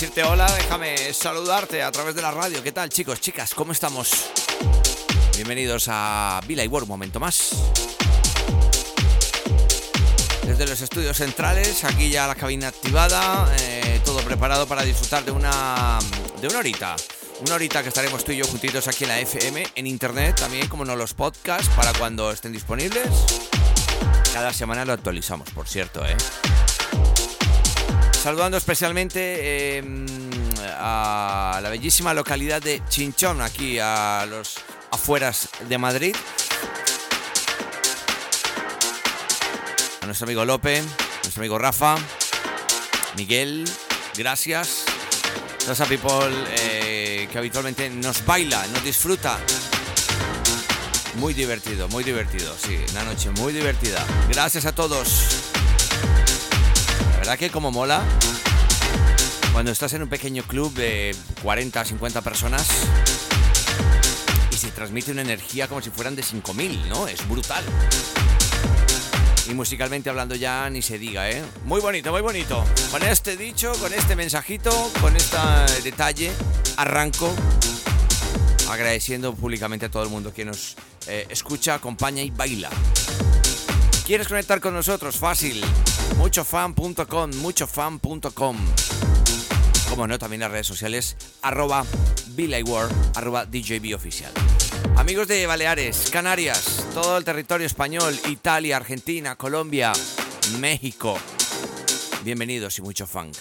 decirte hola, déjame saludarte a través de la radio. ¿Qué tal, chicos, chicas? ¿Cómo estamos? Bienvenidos a Villa y World, un momento más. Desde los estudios centrales, aquí ya la cabina activada, eh, todo preparado para disfrutar de una, de una horita. Una horita que estaremos tú y yo juntitos aquí en la FM, en internet también, como no los podcasts, para cuando estén disponibles. Cada semana lo actualizamos, por cierto, ¿eh? Saludando especialmente eh, a la bellísima localidad de Chinchón, aquí a los afueras de Madrid. A nuestro amigo Lope, nuestro amigo Rafa, Miguel, gracias. Toda esa people eh, que habitualmente nos baila, nos disfruta. Muy divertido, muy divertido, sí, una noche muy divertida. Gracias a todos. Verdad que como mola cuando estás en un pequeño club de 40, 50 personas y se transmite una energía como si fueran de 5000, ¿no? Es brutal. Y musicalmente hablando ya ni se diga, ¿eh? Muy bonito, muy bonito. Con este dicho, con este mensajito, con este detalle, arranco agradeciendo públicamente a todo el mundo que nos eh, escucha, acompaña y baila. ¿Quieres conectar con nosotros? Fácil. Muchofan.com, muchofan.com. Como no, también las redes sociales, arroba World, arroba DJB oficial. Amigos de Baleares, Canarias, todo el territorio español, Italia, Argentina, Colombia, México. Bienvenidos y mucho funk.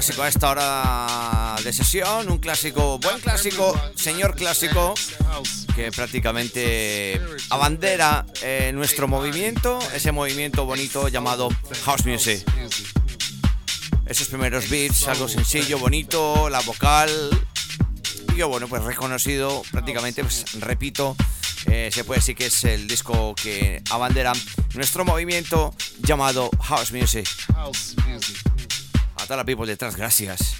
Clásico a esta hora de sesión, un clásico, buen clásico, señor clásico, que prácticamente abandera eh, nuestro movimiento, ese movimiento bonito llamado House Music. Esos primeros beats, algo sencillo, bonito, la vocal, y yo, bueno, pues reconocido prácticamente, pues repito, eh, se puede decir que es el disco que abandera nuestro movimiento llamado House Music. Toda la people detrás, gracias.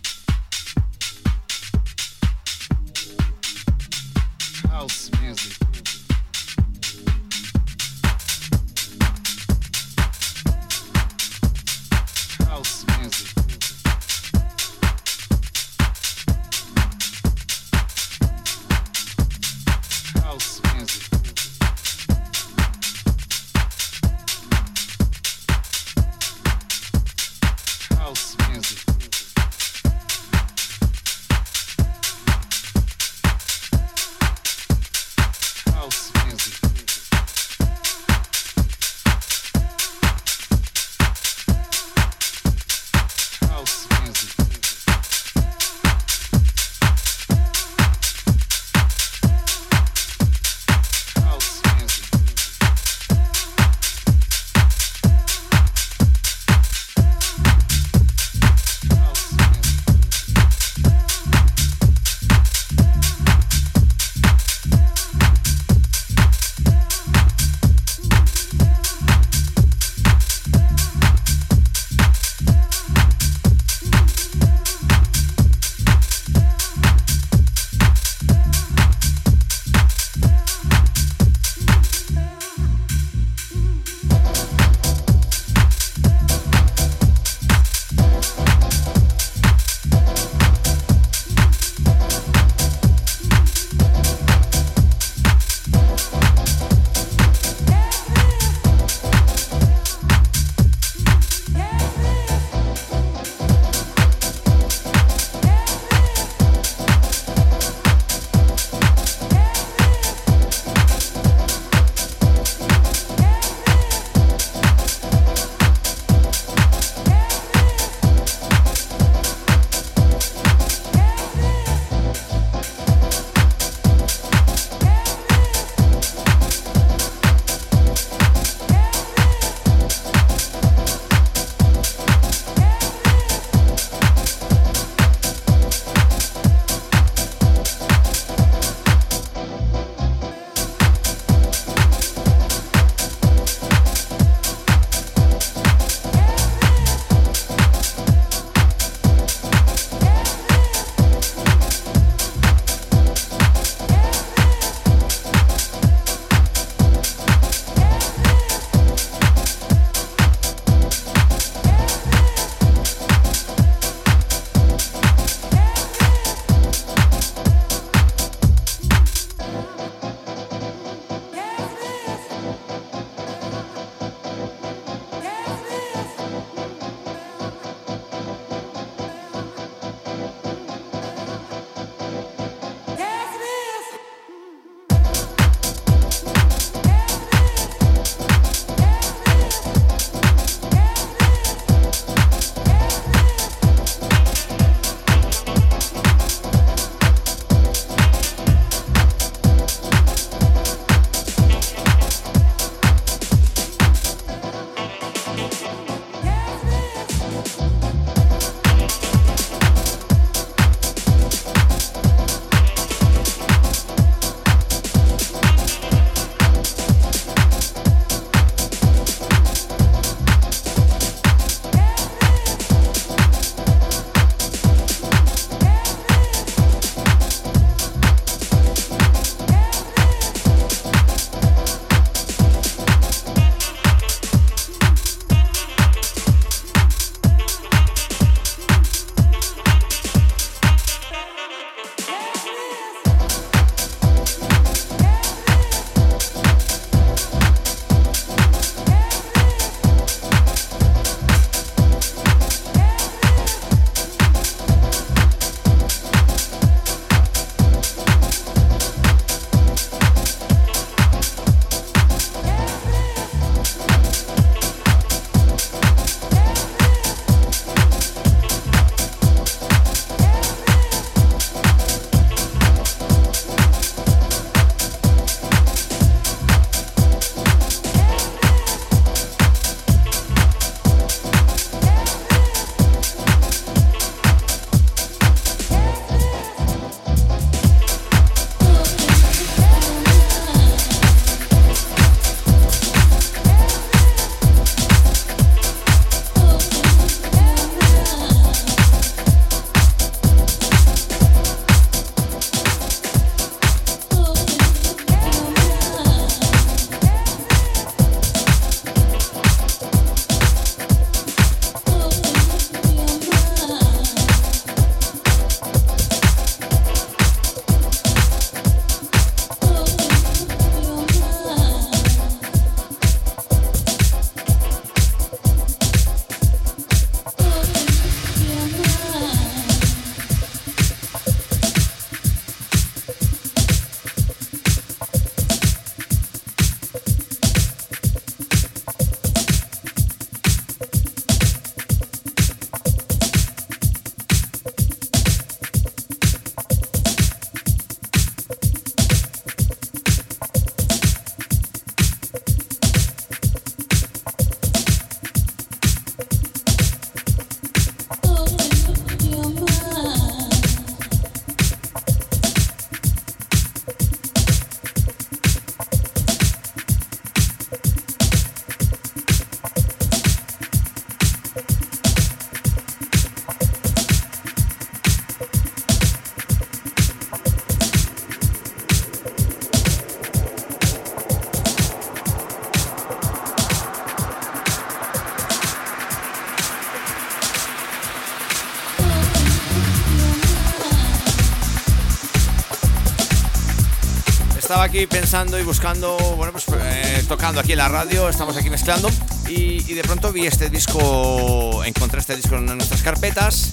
Aquí pensando y buscando, bueno, pues eh, tocando aquí en la radio, estamos aquí mezclando. Y, de pronto vi este disco, encontré este disco en nuestras carpetas.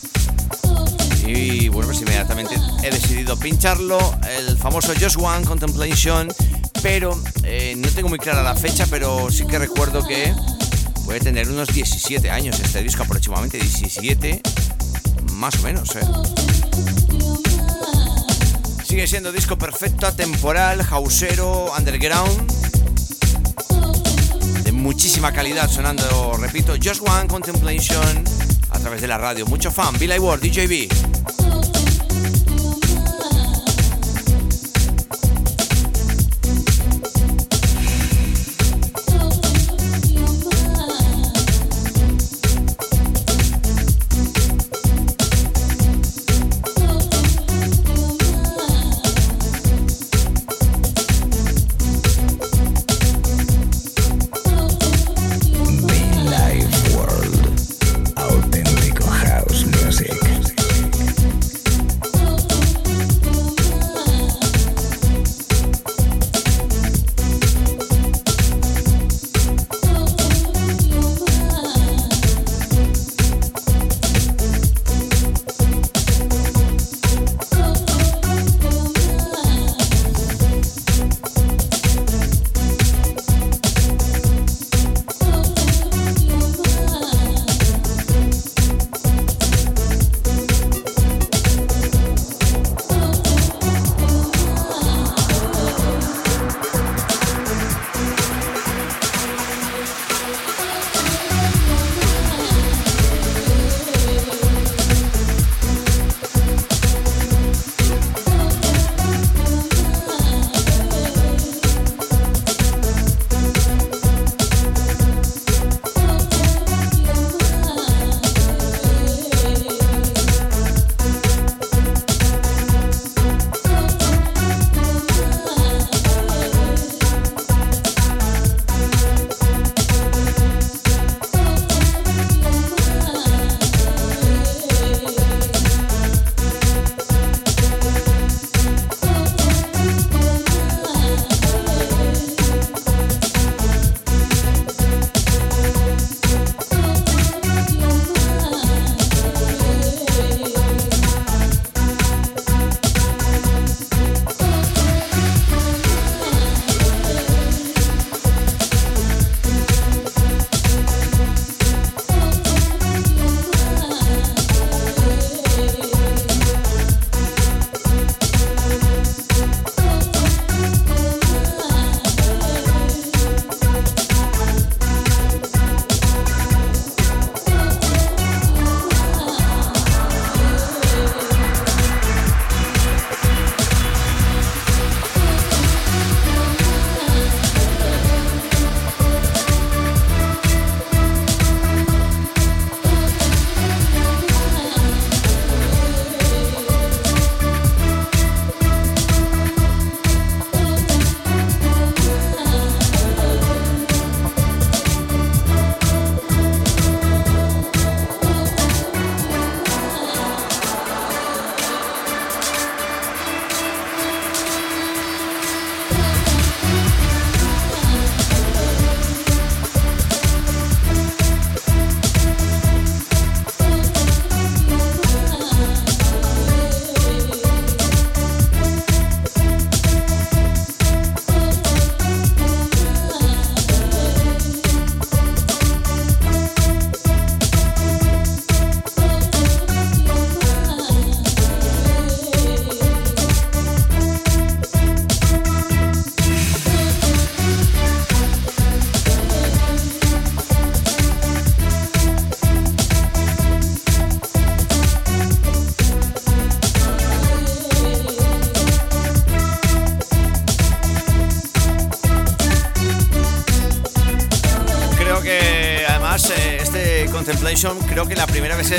Y bueno, pues inmediatamente he decidido pincharlo, el famoso Just One Contemplation, pero eh, no tengo muy clara la fecha, pero sí que recuerdo que puede tener unos 17 años este disco, aproximadamente 17, más o menos, ¿eh? Sigue siendo disco perfecto, temporal, hausero, underground. De muchísima calidad sonando, repito, Just One Contemplation a través de la radio. Mucho fan. Billy Ward, DJB.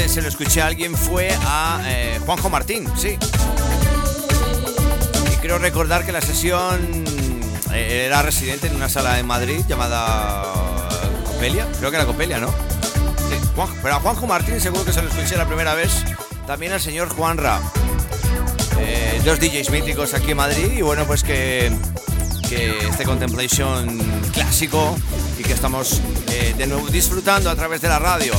Se lo escuché a alguien fue a eh, Juanjo Martín, sí. Y creo recordar que la sesión eh, era residente en una sala de Madrid llamada Copelia, creo que era Copelia, ¿no? pero a Juanjo Martín seguro que se lo escuché la primera vez, también al señor Juan Ra. eh, dos DJs míticos aquí en Madrid y bueno, pues que, que este Contemplation clásico y que estamos de nuevo disfrutando a través de la radio,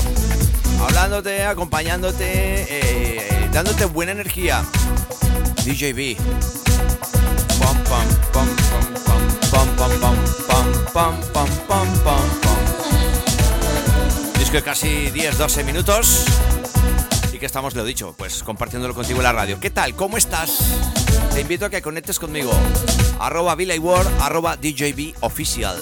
hablándote, acompañándote, eh, dándote buena energía. DJB. Pam, pam, pam, pam, pam, pam, pam, pam, pam, pam, pam, pam, pam. Disco de casi 10-12 minutos que estamos, lo dicho, pues compartiéndolo contigo en la radio. ¿Qué tal? ¿Cómo estás? Te invito a que conectes conmigo. Arroba Ward, arroba DJB Oficial.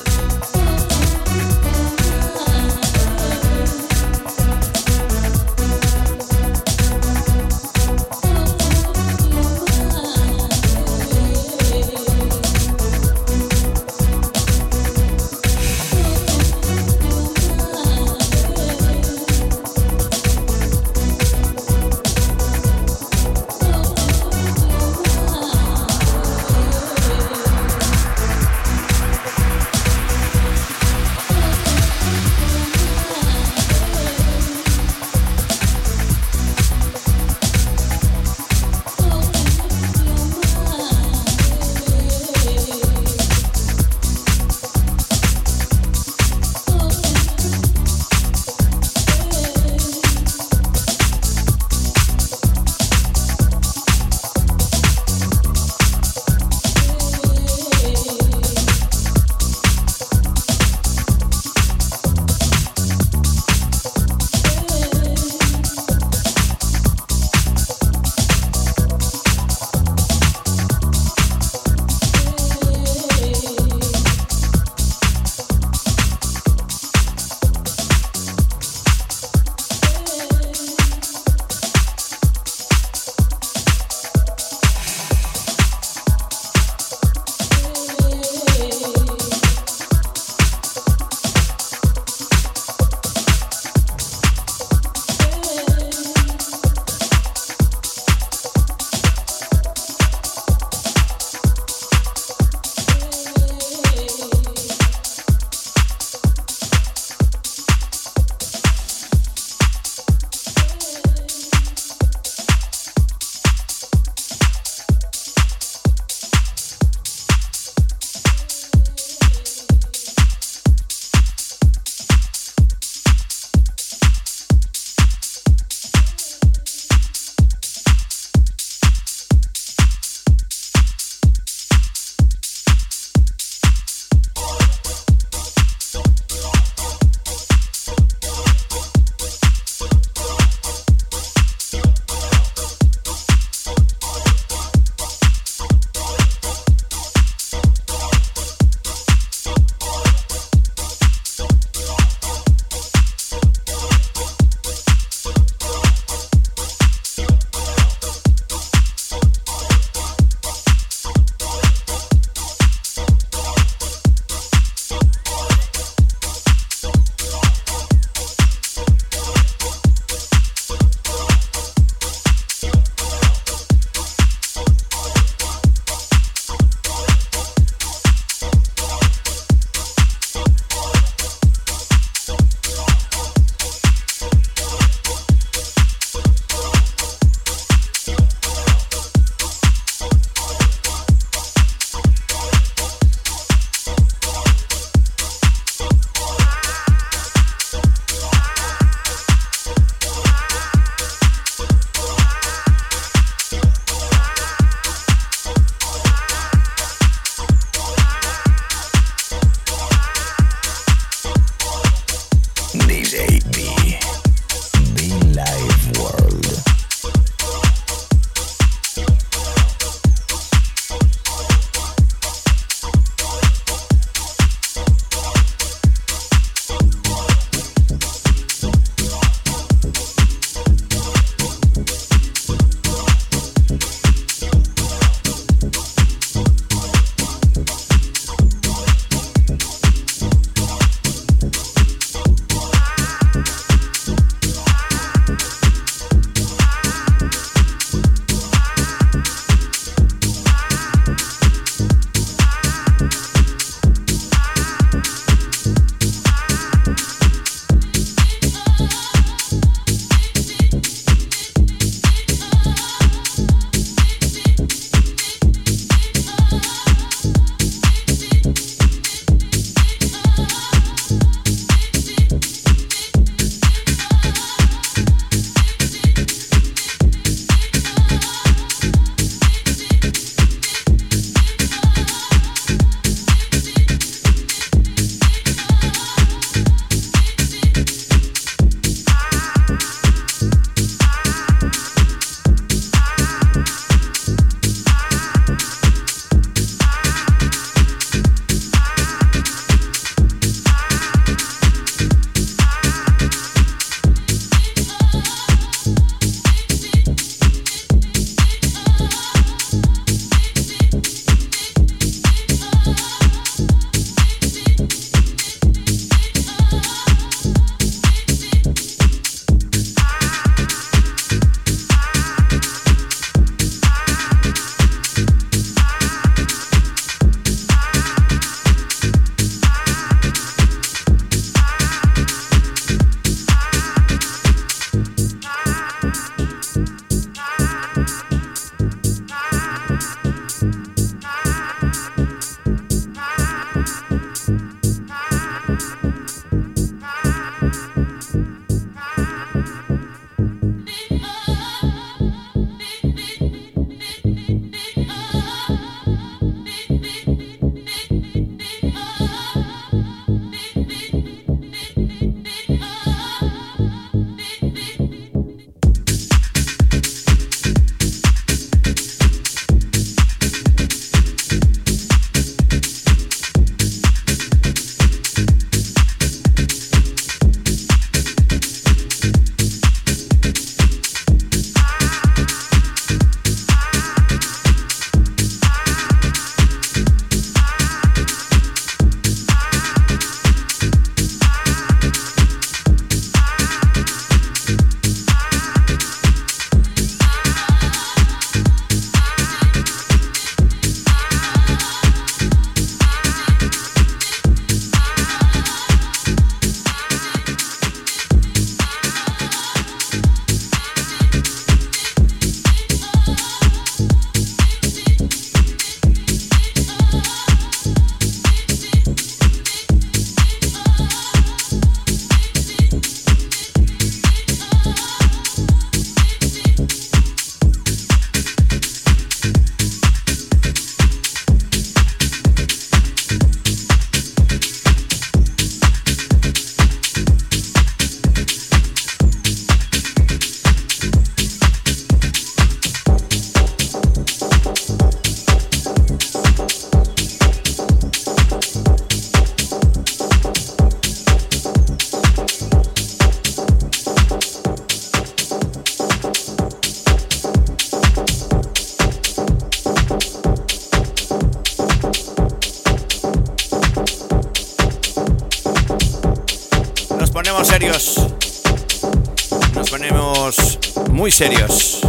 Muy serios.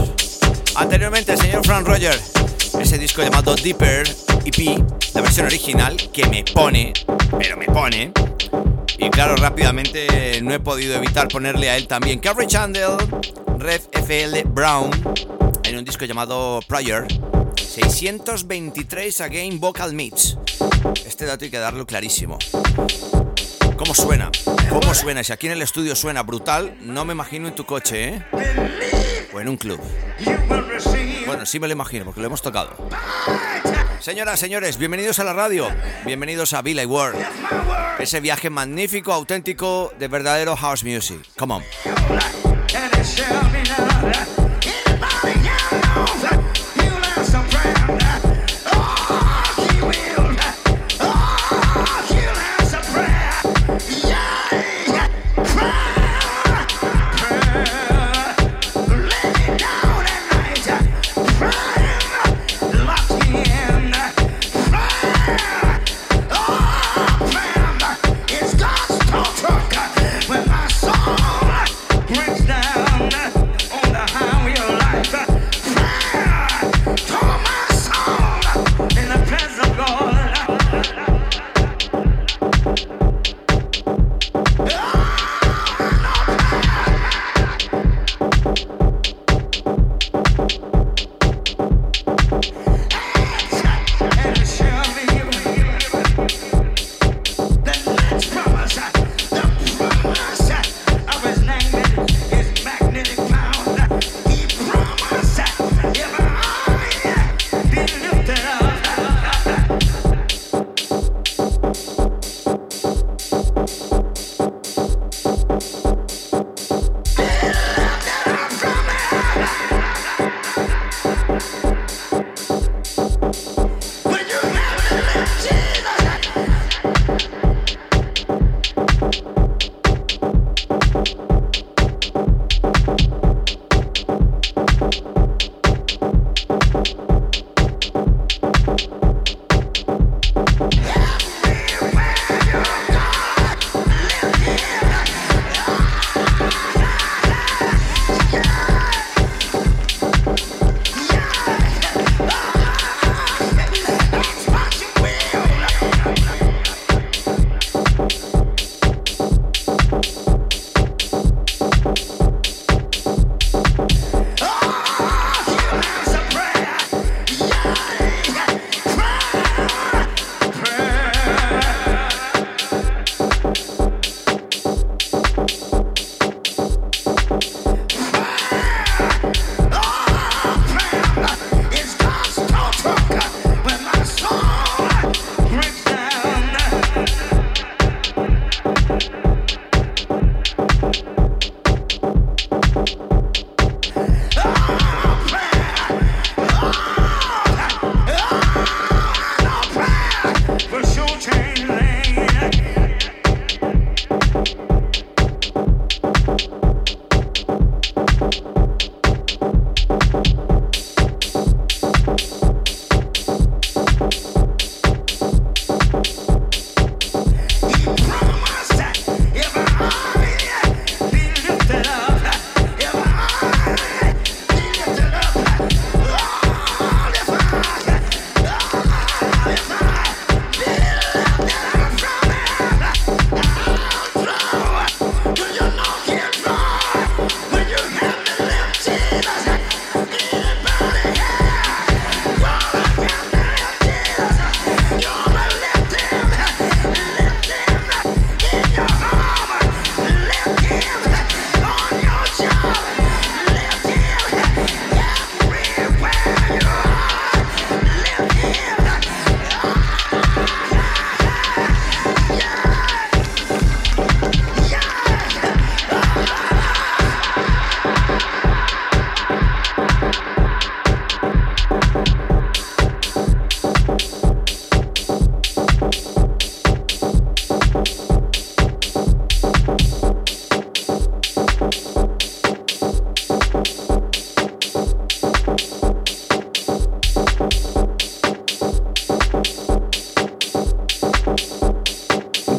Anteriormente el señor Frank Roger, ese disco llamado Deeper EP, la versión original, que me pone, pero me pone. Y claro, rápidamente no he podido evitar ponerle a él también Carrie Chandler, Red FL Brown, en un disco llamado Prior. 623 Again Vocal Meets. Este dato hay que darlo clarísimo. ¿Cómo suena? ¿Cómo suena? Si aquí en el estudio suena brutal, no me imagino en tu coche, ¿eh? En un club. Bueno, sí me lo imagino, porque lo hemos tocado. Señoras, señores, bienvenidos a la radio. Bienvenidos a Billy World. Ese viaje magnífico, auténtico, de verdadero house music. Come on.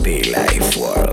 Life World.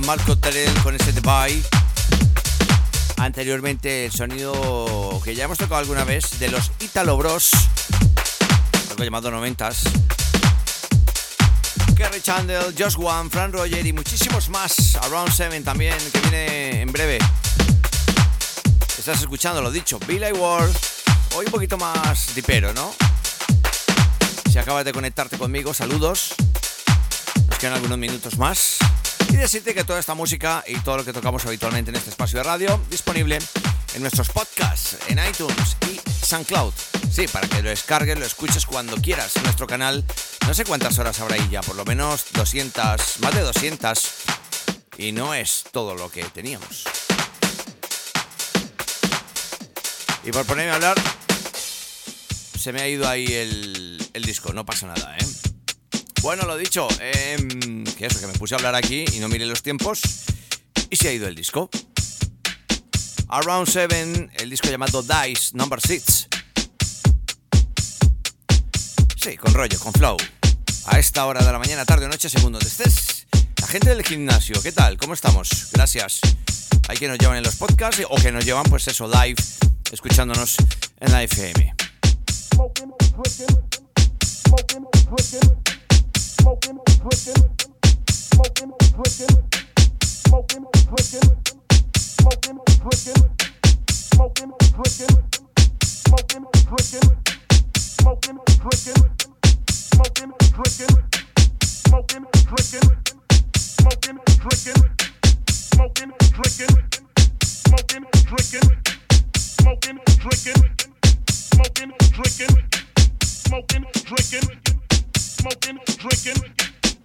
Marco Terrell con ese Dubai. Anteriormente el sonido que ya hemos tocado alguna vez de los Italo Bros, algo llamado noventas. Kerry Chandler, Josh One, Fran Roger y muchísimos más. Around 7 también, que viene en breve. Estás escuchando lo dicho, Billy Ward. Hoy un poquito más dipero, ¿no? Si acabas de conectarte conmigo, saludos. Nos quedan algunos minutos más. Y decirte que toda esta música y todo lo que tocamos habitualmente en este espacio de radio, disponible en nuestros podcasts, en iTunes y SoundCloud. Sí, para que lo descargues, lo escuches cuando quieras en nuestro canal. No sé cuántas horas habrá ahí ya, por lo menos 200, más de 200. Y no es todo lo que teníamos. Y por ponerme a hablar, se me ha ido ahí el, disco, no pasa nada, ¿eh? Bueno, lo dicho, em, que eso, que me puse a hablar aquí y no miré los tiempos y se ha ido el disco. Around 7, el disco llamado Dice Number 6. Sí, con rollo, con flow. A esta hora de la mañana, tarde o noche, según donde estés. La gente del gimnasio, ¿qué tal? ¿Cómo estamos? Gracias. Hay que nos llevan en los podcasts o que nos llevan, pues eso, live escuchándonos en la FM. Drinking, smoking, drinking, smoking, drinking,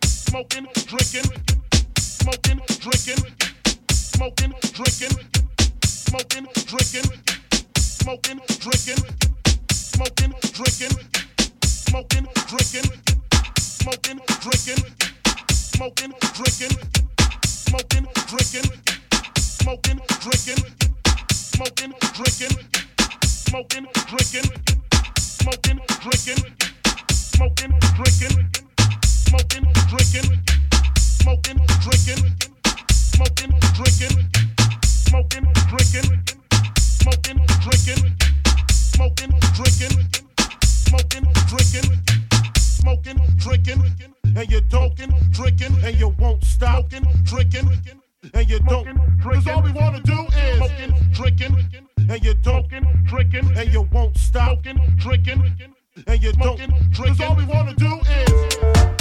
smoking, drinking, smoking, drinking, smoking, drinking, smoking, drinking, smoking, drinking, smoking, drinking, smoking, drinking, smoking, drinking, smoking, drinking, smoking, drinking, smoking, drinking, smoking, drinking smoking, drinking, smoking, drinking, smoking, drinking, smoking, drinking, smoking, drinking, smoking, drinking, smoking, drinking, smoking, drinking, smoking, drinking, smoking, drinking, smoking, drinking, and you don't drinking, and you won't stop drinking and you don't. Cause all we wanna do is smoking, drinking, and you don't. Drinking, and you won't stop. Drinking, and you don't. Cause all we wanna do is.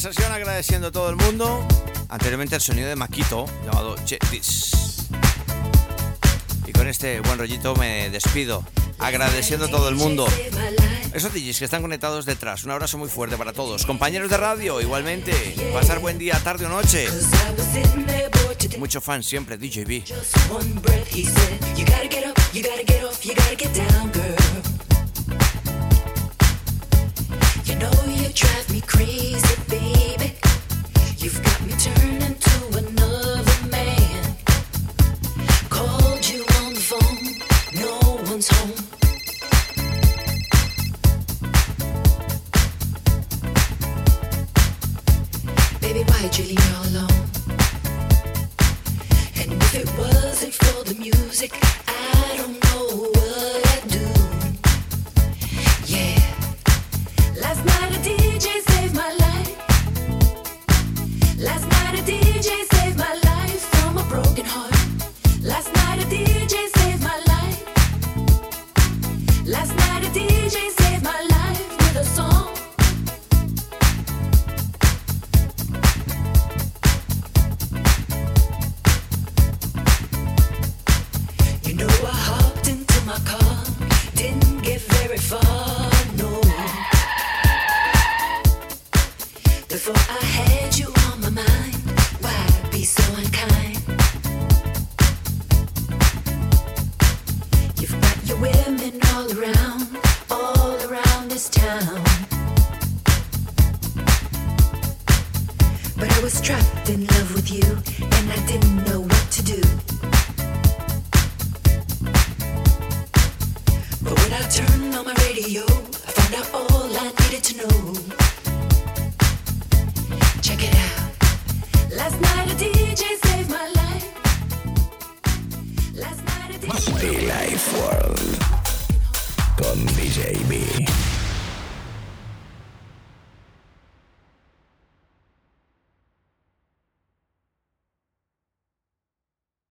sesión agradeciendo a todo el mundo. Anteriormente el sonido de Maquito llamado Check This. Y con este buen rollito me despido agradeciendo a todo el mundo. Esos DJs que están conectados detrás, un abrazo muy fuerte para todos. Compañeros de radio, igualmente, pasar buen día, tarde o noche. Mucho fan siempre, DJ DJB.